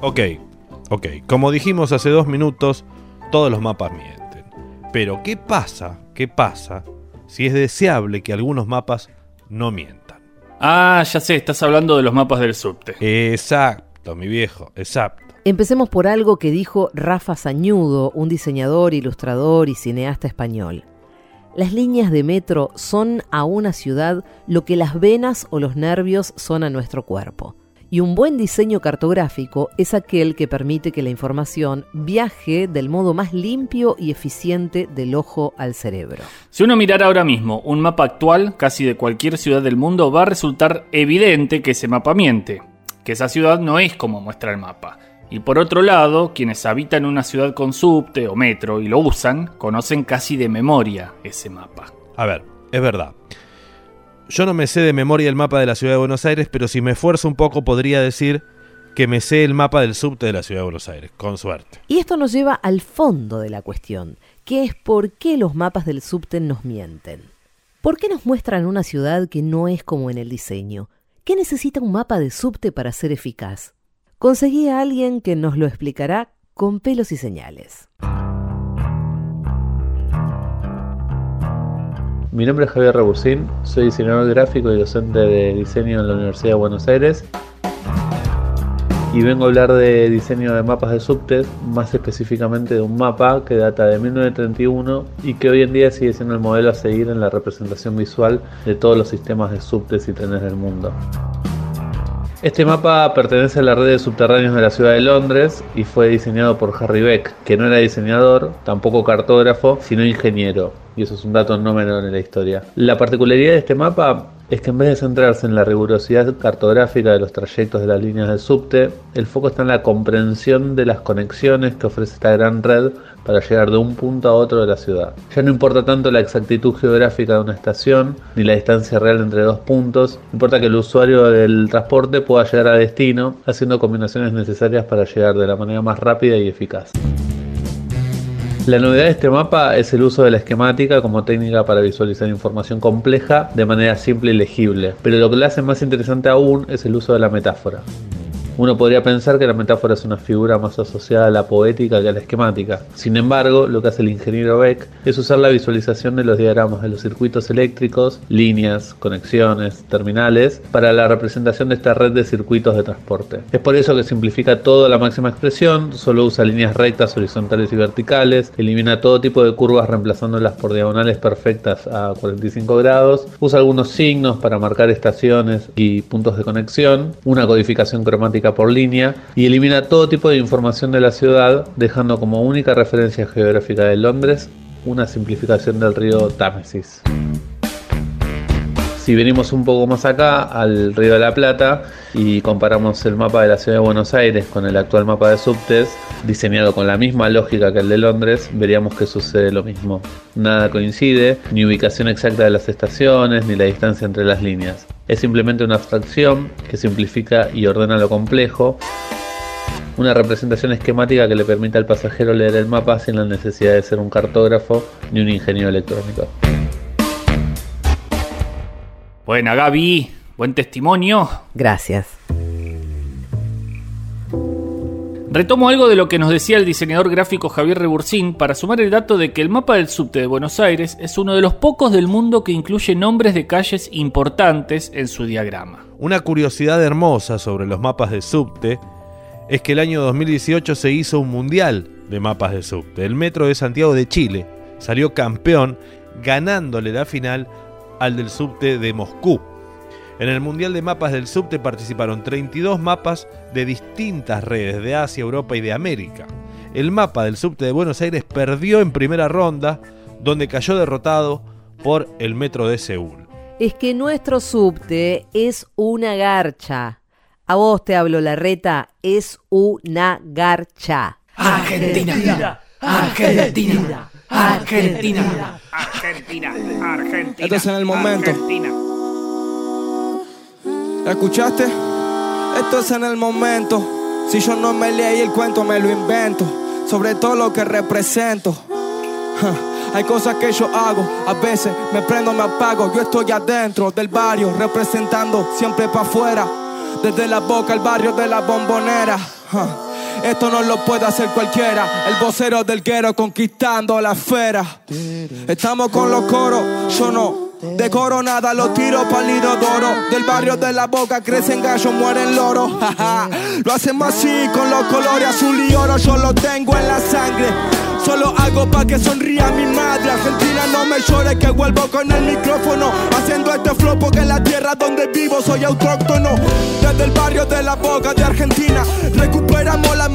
Ok, ok. Como dijimos hace dos minutos, todos los mapas mienten. Pero ¿qué pasa? ¿Qué pasa si es deseable que algunos mapas no mientan? Ah, ya sé, estás hablando de los mapas del subte. Exacto, mi viejo, exacto. Empecemos por algo que dijo Rafa Sañudo, un diseñador, ilustrador y cineasta español. Las líneas de metro son a una ciudad lo que las venas o los nervios son a nuestro cuerpo. Y un buen diseño cartográfico es aquel que permite que la información viaje del modo más limpio y eficiente del ojo al cerebro. Si uno mirara ahora mismo un mapa actual casi de cualquier ciudad del mundo, va a resultar evidente que ese mapa miente, que esa ciudad no es como muestra el mapa. Y por otro lado, quienes habitan una ciudad con subte o metro y lo usan, conocen casi de memoria ese mapa. A ver, es verdad. Yo no me sé de memoria el mapa de la ciudad de Buenos Aires, pero si me esfuerzo un poco podría decir que me sé el mapa del subte de la ciudad de Buenos Aires, con suerte. Y esto nos lleva al fondo de la cuestión, que es por qué los mapas del subte nos mienten. ¿Por qué nos muestran una ciudad que no es como en el diseño? ¿Qué necesita un mapa de subte para ser eficaz? Conseguí a alguien que nos lo explicará con pelos y señales. Mi nombre es Javier Rebusín, soy diseñador gráfico y docente de diseño en la Universidad de Buenos Aires. Y vengo a hablar de diseño de mapas de subtes, más específicamente de un mapa que data de 1931 y que hoy en día sigue siendo el modelo a seguir en la representación visual de todos los sistemas de subtes y trenes del mundo. Este mapa pertenece a la red de subterráneos de la ciudad de Londres y fue diseñado por Harry Beck, que no era diseñador, tampoco cartógrafo, sino ingeniero. Y eso es un dato no menor en la historia. La particularidad de este mapa es que en vez de centrarse en la rigurosidad cartográfica de los trayectos de las líneas del subte, el foco está en la comprensión de las conexiones que ofrece esta gran red para llegar de un punto a otro de la ciudad. Ya no importa tanto la exactitud geográfica de una estación ni la distancia real entre dos puntos, importa que el usuario del transporte pueda llegar a destino haciendo combinaciones necesarias para llegar de la manera más rápida y eficaz. La novedad de este mapa es el uso de la esquemática como técnica para visualizar información compleja de manera simple y legible, pero lo que lo hace más interesante aún es el uso de la metáfora. Uno podría pensar que la metáfora es una figura más asociada a la poética que a la esquemática. Sin embargo, lo que hace el ingeniero Beck es usar la visualización de los diagramas de los circuitos eléctricos, líneas, conexiones, terminales, para la representación de esta red de circuitos de transporte. Es por eso que simplifica todo a la máxima expresión, solo usa líneas rectas, horizontales y verticales, elimina todo tipo de curvas reemplazándolas por diagonales perfectas a 45 grados, usa algunos signos para marcar estaciones y puntos de conexión, una codificación cromática por línea y elimina todo tipo de información de la ciudad, dejando como única referencia geográfica de Londres una simplificación del río Támesis. Si venimos un poco más acá, al Río de la Plata, y comparamos el mapa de la ciudad de Buenos Aires con el actual mapa de subtes, diseñado con la misma lógica que el de Londres, veríamos que sucede lo mismo. Nada coincide, ni ubicación exacta de las estaciones, ni la distancia entre las líneas. Es simplemente una abstracción que simplifica y ordena lo complejo, una representación esquemática que le permite al pasajero leer el mapa sin la necesidad de ser un cartógrafo ni un ingeniero electrónico. Buena, Gaby. Buen testimonio. Gracias. Retomo algo de lo que nos decía el diseñador gráfico Javier Rebursín para sumar el dato de que el mapa del subte de Buenos Aires es uno de los pocos del mundo que incluye nombres de calles importantes en su diagrama. Una curiosidad hermosa sobre los mapas de subte es que el año 2018 se hizo un mundial de mapas de subte. El Metro de Santiago de Chile salió campeón ganándole la final al del subte de Moscú. En el Mundial de Mapas del Subte participaron 32 mapas de distintas redes de Asia, Europa y de América. El mapa del subte de Buenos Aires perdió en primera ronda, donde cayó derrotado por el metro de Seúl. Es que nuestro subte es una garcha. A vos te hablo, la reta, es una garcha. Argentina, Argentina, Argentina, Argentina, Argentina. Esto es en el momento. ¿Escuchaste? Esto es en el momento. Si yo no me leí el cuento, me lo invento. Sobre todo lo que represento. Hay cosas que yo hago, a veces me prendo, me apago. Yo estoy adentro del barrio, representando siempre para afuera. Desde la boca al barrio de la bombonera. Esto no lo puede hacer cualquiera. El vocero del guero conquistando la esfera. Estamos con los coros, yo no. De coronada los tiro palido doro. Del barrio de la boca crecen gallos, mueren loros. lo hacemos así con los colores azul y oro. Yo lo tengo en la sangre. Solo hago pa' que sonría mi madre. Argentina no me llore que vuelvo con el micrófono. Haciendo este flow porque en la tierra donde vivo soy autóctono. Desde el barrio de la boca de Argentina.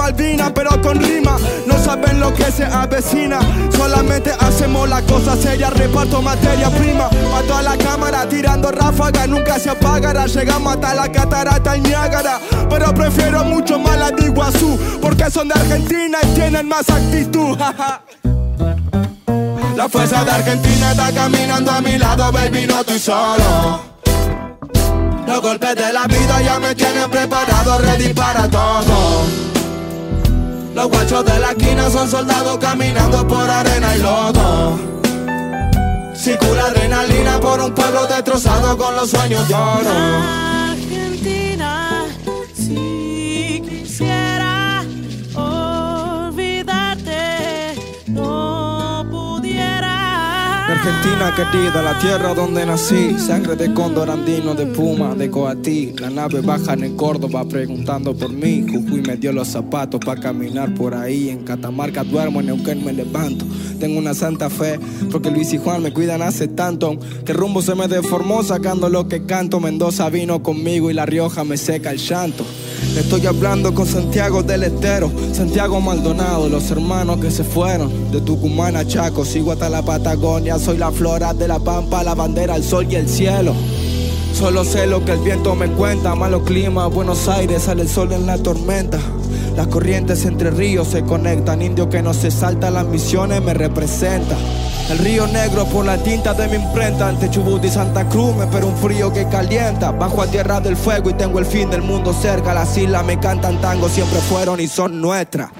Malvina pero con rima. No saben lo que se avecina. Solamente hacemos la cosa seria. Reparto materia prima. Mato a la cámara tirando ráfaga. Nunca se apagará. Llegamos hasta la catarata el Niágara. Pero prefiero mucho más la de Iguazú. Porque son de Argentina y tienen más actitud. La fuerza de Argentina está caminando a mi lado, baby, no estoy solo. Los golpes de la vida ya me tienen preparado, ready para todo. Los guachos de la esquina son soldados caminando por arena y lodo. Circula adrenalina por un pueblo destrozado con los sueños de. Querida, la tierra donde nací, sangre de cóndor andino, de puma, de coatí. La nave baja en Córdoba preguntando por mí. Jujuy me dio los zapatos para caminar por ahí. En Catamarca duermo, en Neuquén me levanto. Tengo una santa fe, porque Luis y Juan me cuidan hace tanto. Que rumbo se me deformó sacando lo que canto. Mendoza vino conmigo y La Rioja me seca el llanto. Estoy hablando con Santiago del Estero, Santiago Maldonado, los hermanos que se fueron de Tucumán a Chaco, sigo hasta la Patagonia, soy la flora de la pampa, la bandera, el sol y el cielo. Solo sé lo que el viento me cuenta, malo clima, Buenos Aires, sale el sol en la tormenta. Las corrientes entre ríos se conectan, indio que no se salta las misiones me representa. El río negro por la tinta de mi imprenta, ante Chubut y Santa Cruz me espera un frío que calienta. Bajo a tierra del fuego y tengo el fin del mundo cerca, las islas me cantan tango, siempre fueron y son nuestras.